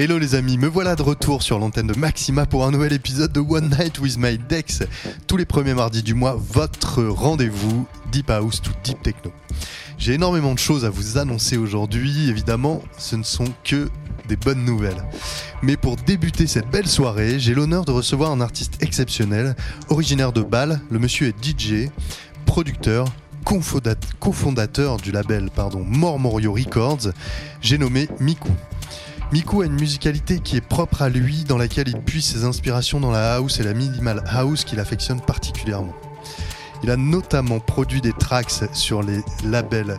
Hello les amis, me voilà de retour sur l'antenne de Maxima pour un nouvel épisode de One Night with My Dex. Tous les premiers mardis du mois, votre rendez-vous Deep House to Deep Techno. J'ai énormément de choses à vous annoncer aujourd'hui, évidemment, ce ne sont que des bonnes nouvelles. Mais pour débuter cette belle soirée, j'ai l'honneur de recevoir un artiste exceptionnel, originaire de Bâle. Le monsieur est DJ, producteur, cofondateur du label pardon, Mormorio Records. J'ai nommé Miku. Miku a une musicalité qui est propre à lui, dans laquelle il puise ses inspirations dans la house et la minimal house qu'il affectionne particulièrement. Il a notamment produit des tracks sur les labels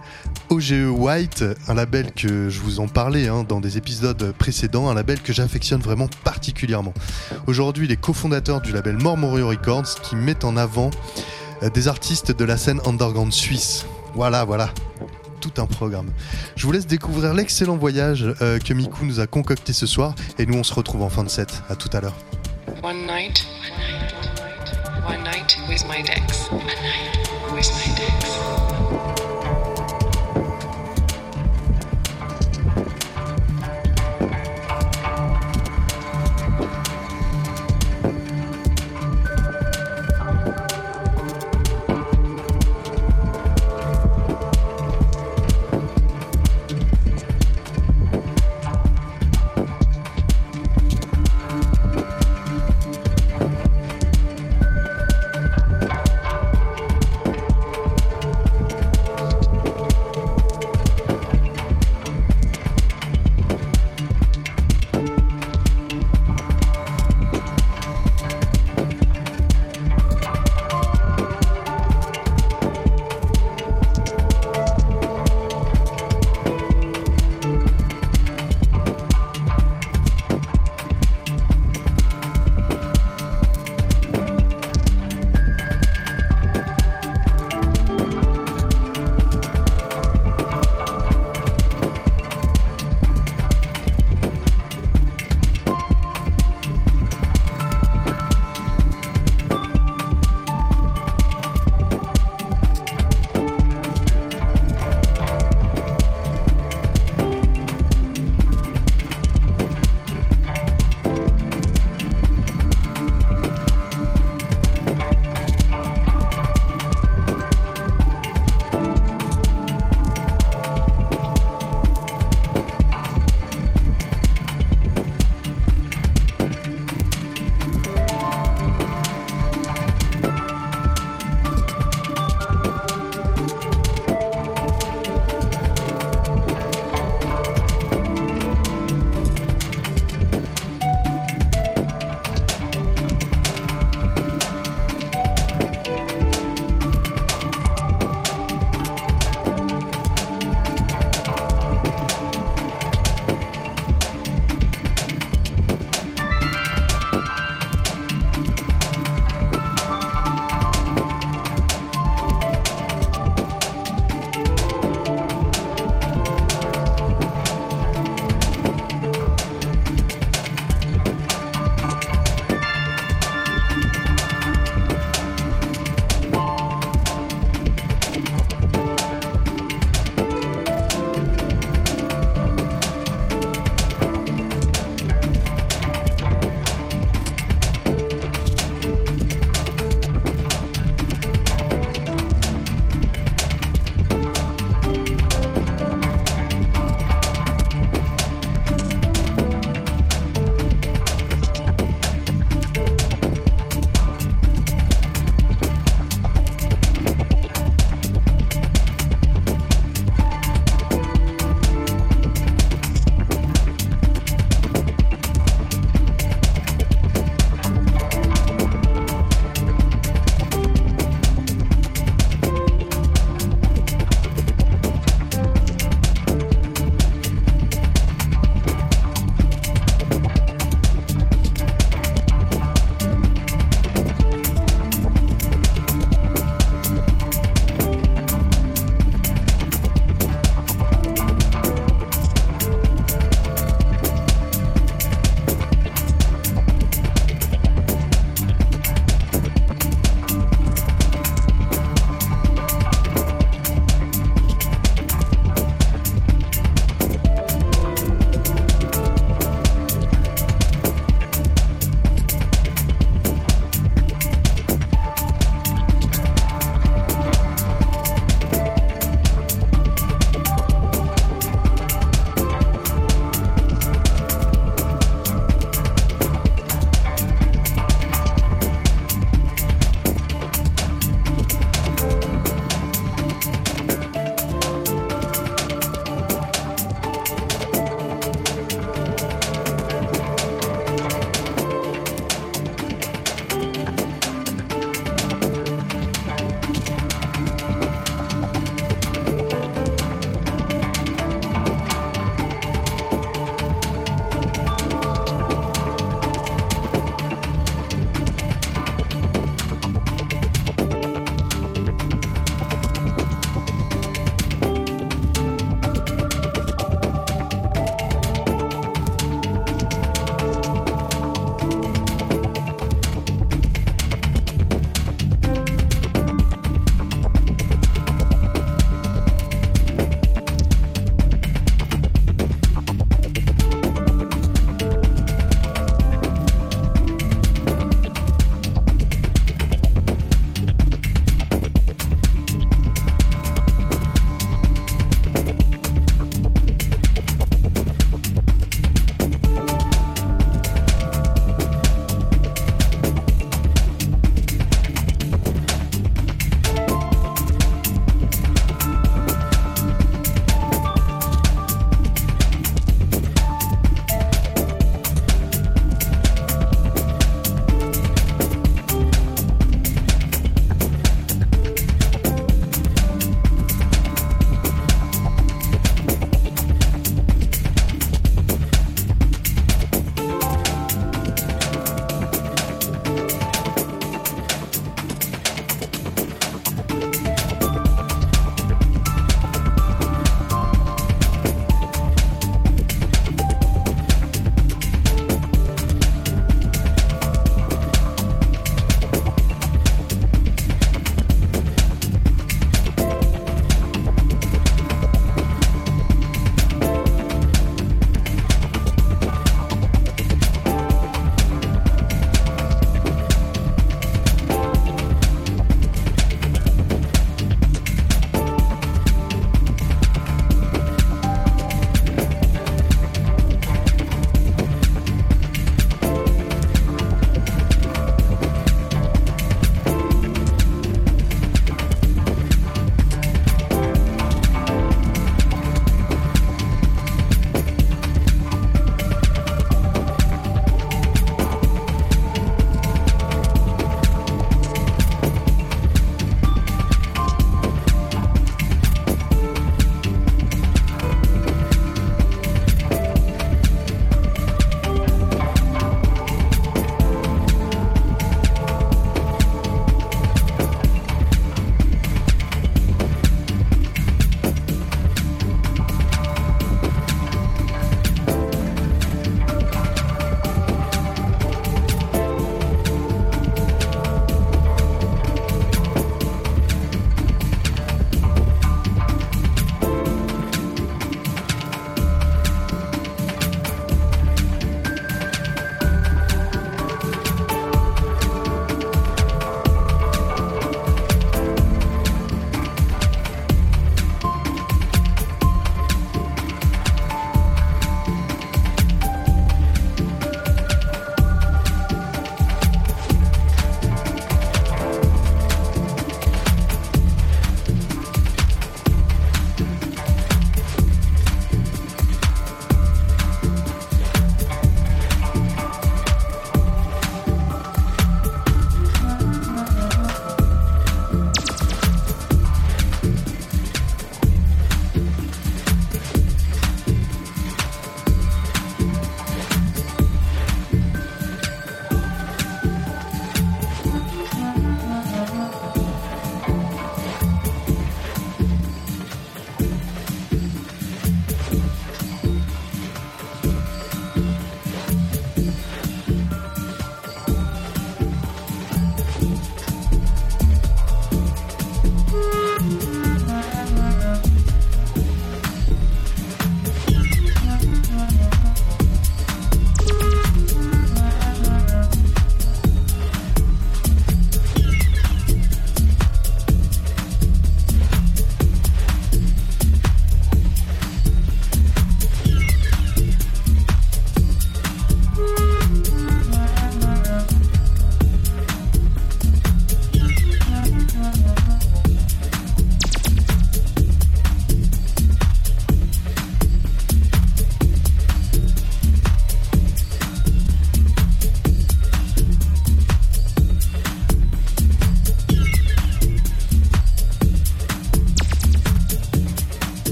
OGE White, un label que je vous en parlais hein, dans des épisodes précédents, un label que j'affectionne vraiment particulièrement. Aujourd'hui, il est cofondateur du label Mormorio Records qui met en avant des artistes de la scène underground suisse. Voilà, voilà, tout un programme. Je vous laisse découvrir l'excellent voyage euh, que Miku nous a concocté ce soir et nous on se retrouve en fin de set. À tout à l'heure.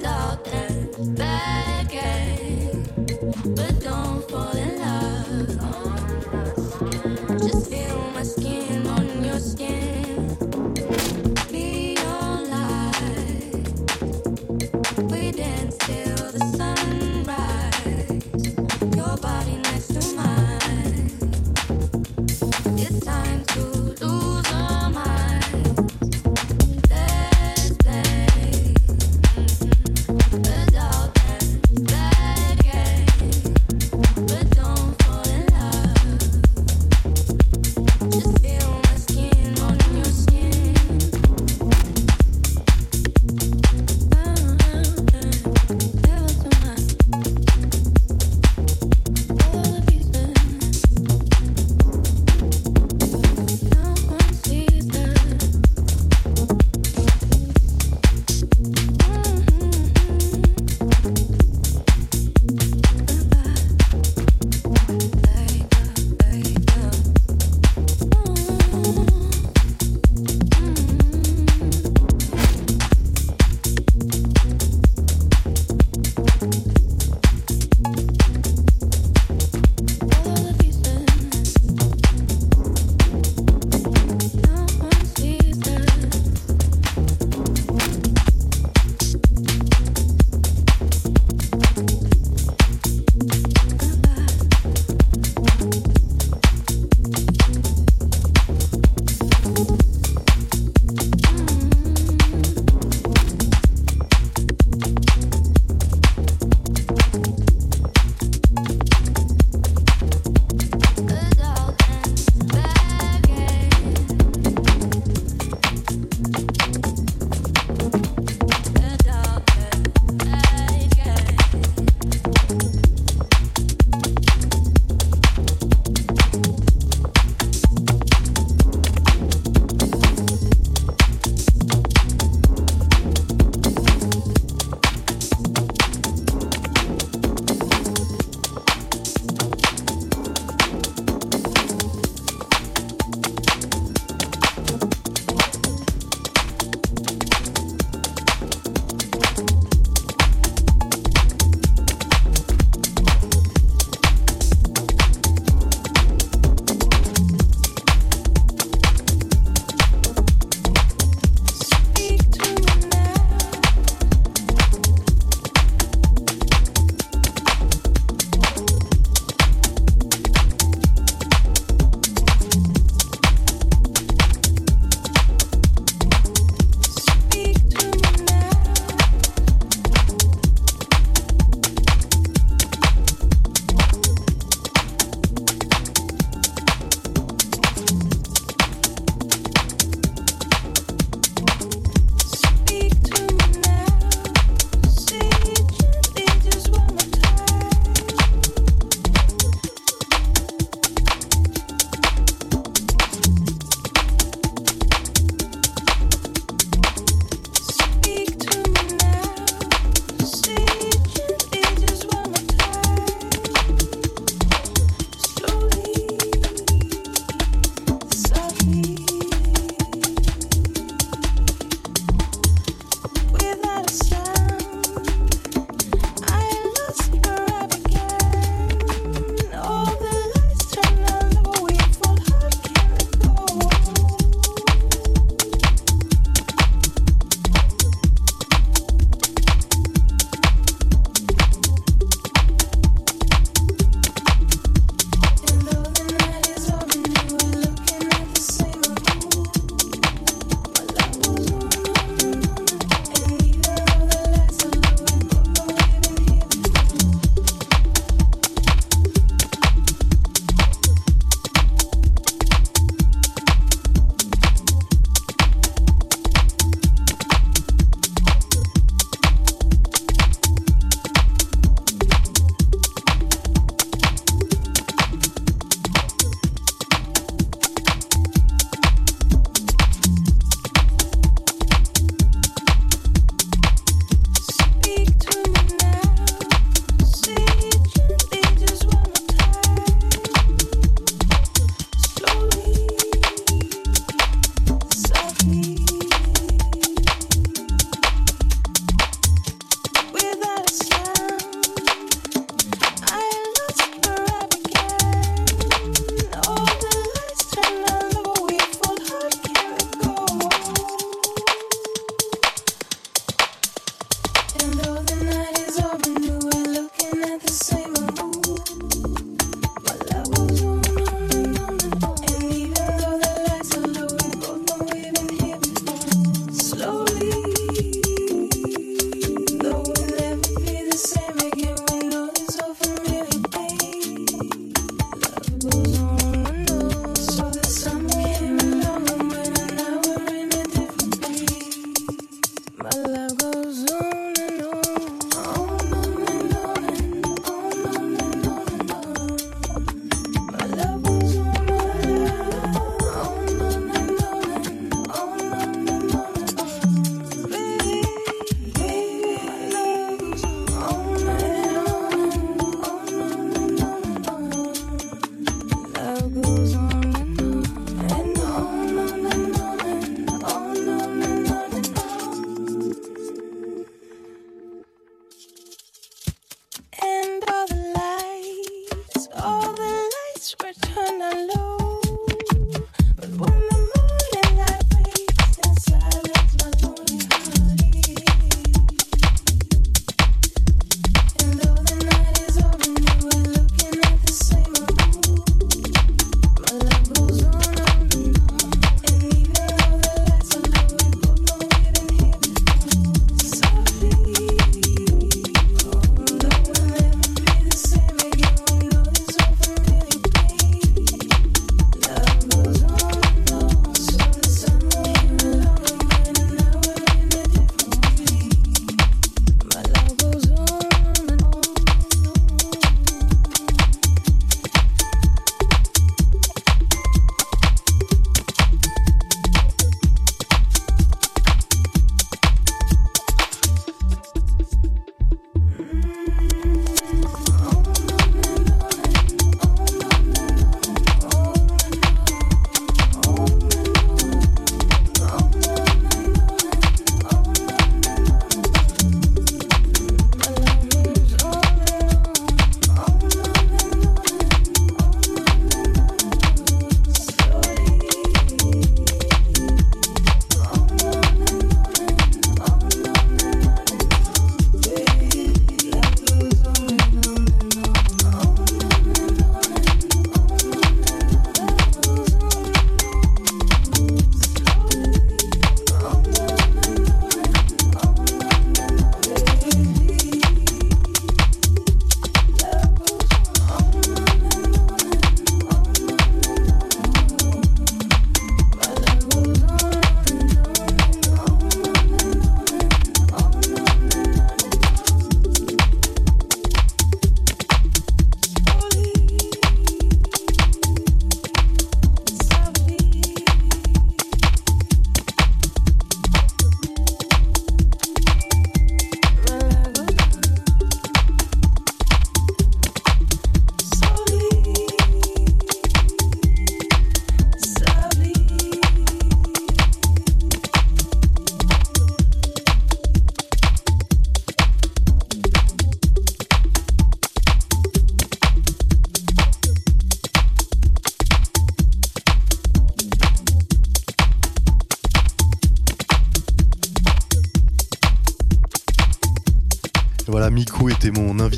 without that bad. But don't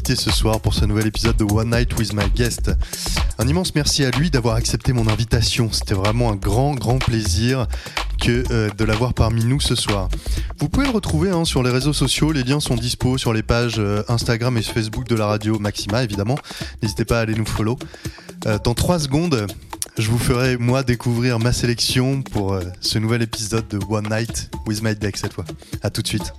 ce soir pour ce nouvel épisode de One Night with My Guest. Un immense merci à lui d'avoir accepté mon invitation. C'était vraiment un grand, grand plaisir que euh, de l'avoir parmi nous ce soir. Vous pouvez le retrouver hein, sur les réseaux sociaux. Les liens sont dispo sur les pages euh, Instagram et Facebook de la radio Maxima, évidemment. N'hésitez pas à aller nous follow. Euh, dans 3 secondes, je vous ferai moi découvrir ma sélection pour ce nouvel épisode de One Night with My Deck cette fois. À tout de suite.